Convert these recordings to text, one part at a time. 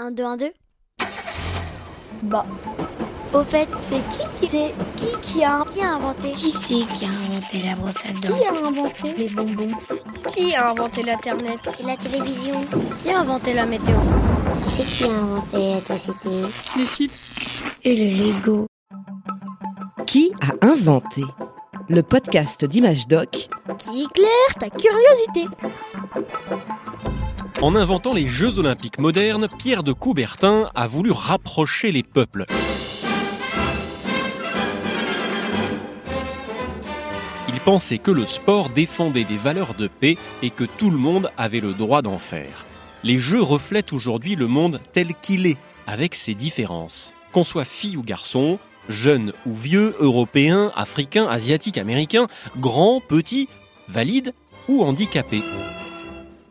1, 2, 1, 2 Bah, Au fait, c'est qui qui c'est qui qui a qui a inventé Qui c'est qui a inventé la brosse à dents qui a inventé Les bonbons. Qui a inventé l'internet Et la télévision. Qui a inventé la météo Qui c'est qui a inventé l'électricité Les chips. Et le Lego. Qui a inventé Le podcast d'Image Doc Qui éclaire ta curiosité En inventant les Jeux olympiques modernes, Pierre de Coubertin a voulu rapprocher les peuples. Il pensait que le sport défendait des valeurs de paix et que tout le monde avait le droit d'en faire. Les Jeux reflètent aujourd'hui le monde tel qu'il est, avec ses différences. Qu'on soit fille ou garçon, jeune ou vieux, européen, africain, asiatique, américain, grand, petit, valide ou handicapé.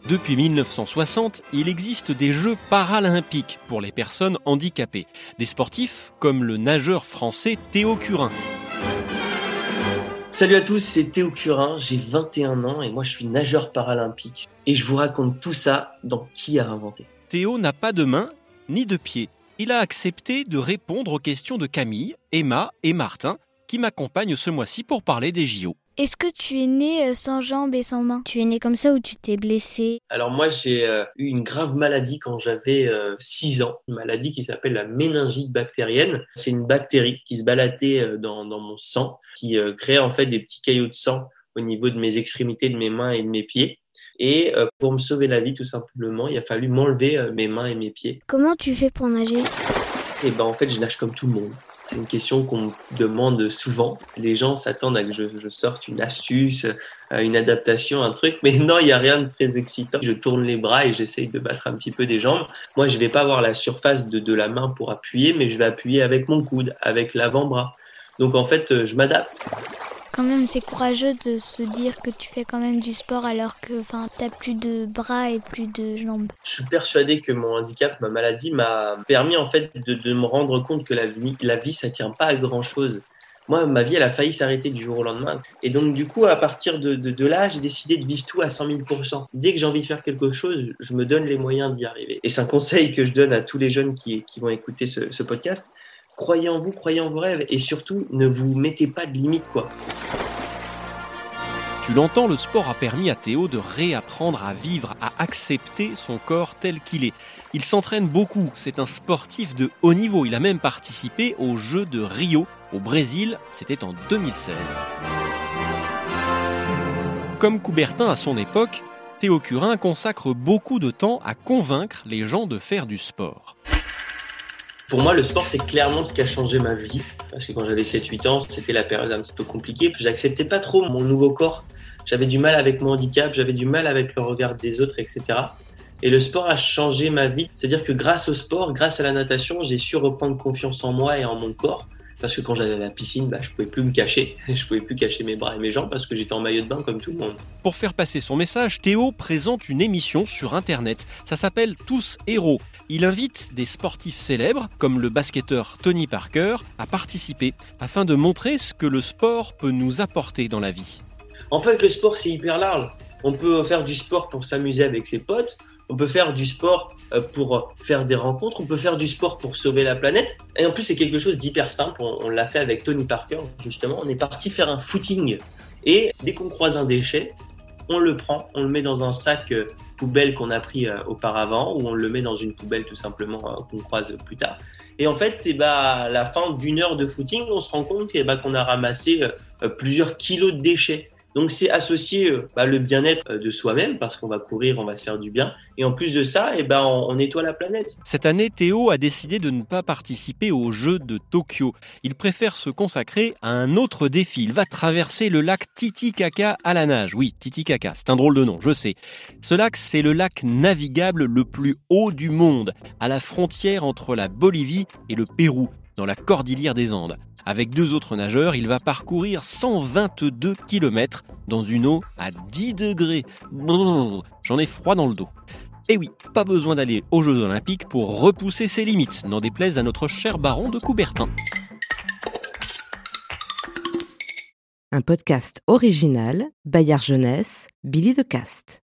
Depuis 1960, il existe des Jeux paralympiques pour les personnes handicapées. Des sportifs comme le nageur français Théo Curin. Salut à tous, c'est Théo Curin, j'ai 21 ans et moi je suis nageur paralympique. Et je vous raconte tout ça dans Qui a inventé Théo n'a pas de main ni de pied. Il a accepté de répondre aux questions de Camille, Emma et Martin, qui m'accompagnent ce mois-ci pour parler des JO. Est-ce que tu es né euh, sans jambes et sans mains? Tu es né comme ça ou tu t'es blessé? Alors moi j'ai euh, eu une grave maladie quand j'avais euh, 6 ans, une maladie qui s'appelle la méningite bactérienne. C'est une bactérie qui se baladait euh, dans, dans mon sang, qui euh, créait en fait des petits caillots de sang au niveau de mes extrémités, de mes mains et de mes pieds. Et euh, pour me sauver la vie tout simplement, il a fallu m'enlever euh, mes mains et mes pieds. Comment tu fais pour nager? Et ben en fait, je nage comme tout le monde. C'est une question qu'on me demande souvent. Les gens s'attendent à que je, sorte une astuce, euh, une adaptation, un truc, mais non, il n'y a rien de très excitant. Je tourne les bras et j'essaye de battre un petit peu des jambes. Moi, je vais pas avoir la surface de, de la main pour appuyer, mais je vais appuyer avec mon coude, avec l'avant-bras. Donc en fait, euh, je m'adapte. Quand même, c'est courageux de se dire que tu fais quand même du sport alors que t'as plus de bras et plus de jambes. Je suis persuadé que mon handicap, ma maladie, m'a permis en fait de, me rendre compte que la vie, la vie, ça tient pas à grand chose. Moi, ma vie, elle a failli s'arrêter du jour au lendemain. Et donc, du coup, à partir de, de, là, j'ai décidé de vivre tout à 100 000% Dès que j'ai envie de faire quelque chose, je me donne les moyens d'y arriver. Et c'est un conseil que je donne à tous les jeunes qui, vont écouter ce podcast. Croyez en vous, croyez en vos rêves. Et surtout, ne vous mettez pas de limites, quoi. Tu l'entends, le sport a permis à Théo de réapprendre à vivre, à accepter son corps tel qu'il est. Il s'entraîne beaucoup, c'est un sportif de haut niveau. Il a même participé aux Jeux de Rio au Brésil, c'était en 2016. Comme Coubertin à son époque, Théo Curin consacre beaucoup de temps à convaincre les gens de faire du sport. Pour moi, le sport, c'est clairement ce qui a changé ma vie. Parce que quand j'avais 7-8 ans, c'était la période un petit peu compliquée. Puis j'acceptais pas trop mon nouveau corps. J'avais du mal avec mon handicap, j'avais du mal avec le regard des autres, etc. Et le sport a changé ma vie. C'est-à-dire que grâce au sport, grâce à la natation, j'ai su reprendre confiance en moi et en mon corps. Parce que quand j'allais à la piscine, bah, je pouvais plus me cacher. Je pouvais plus cacher mes bras et mes jambes parce que j'étais en maillot de bain comme tout le monde. Pour faire passer son message, Théo présente une émission sur Internet. Ça s'appelle Tous Héros. Il invite des sportifs célèbres, comme le basketteur Tony Parker, à participer, afin de montrer ce que le sport peut nous apporter dans la vie. En fait, le sport, c'est hyper large. On peut faire du sport pour s'amuser avec ses potes. On peut faire du sport euh, pour faire des rencontres. On peut faire du sport pour sauver la planète. Et en plus, c'est quelque chose d'hyper simple. On, l'a fait avec Tony Parker, justement. On est parti faire un footing. Et dès qu'on croise un déchet, on le prend, on le met dans un sac euh, poubelle qu'on a pris euh, auparavant ou on le met dans une poubelle tout simplement qu'on croise plus tard. Et en fait, eh ben, à la fin d'une heure de footing, on se rend compte eh ben, qu'on a ramassé plusieurs kilos de déchets. Donc c'est associer euh, bah, le bien-être euh, de soi-même parce qu'on va courir, on va se faire du bien. Et en plus de ça, eh ben, on, on nettoie la planète. Cette année, Théo a décidé de ne pas participer aux Jeux de Tokyo. Il préfère se consacrer à un autre défi. Il va traverser le lac Titicaca à la nage. Oui, Titicaca, c'est un drôle de nom, je sais. Ce lac, c'est le lac navigable le plus haut du monde, à la frontière entre la Bolivie et le Pérou, dans la cordillère des Andes. Avec deux autres nageurs, il va parcourir 122 km dans une eau à 10 degrés. J'en ai froid dans le dos. Et oui, pas besoin d'aller aux Jeux Olympiques pour repousser ses limites, n'en déplaise à notre cher baron de Coubertin. Un podcast original, Bayard Jeunesse, Billy de Cast.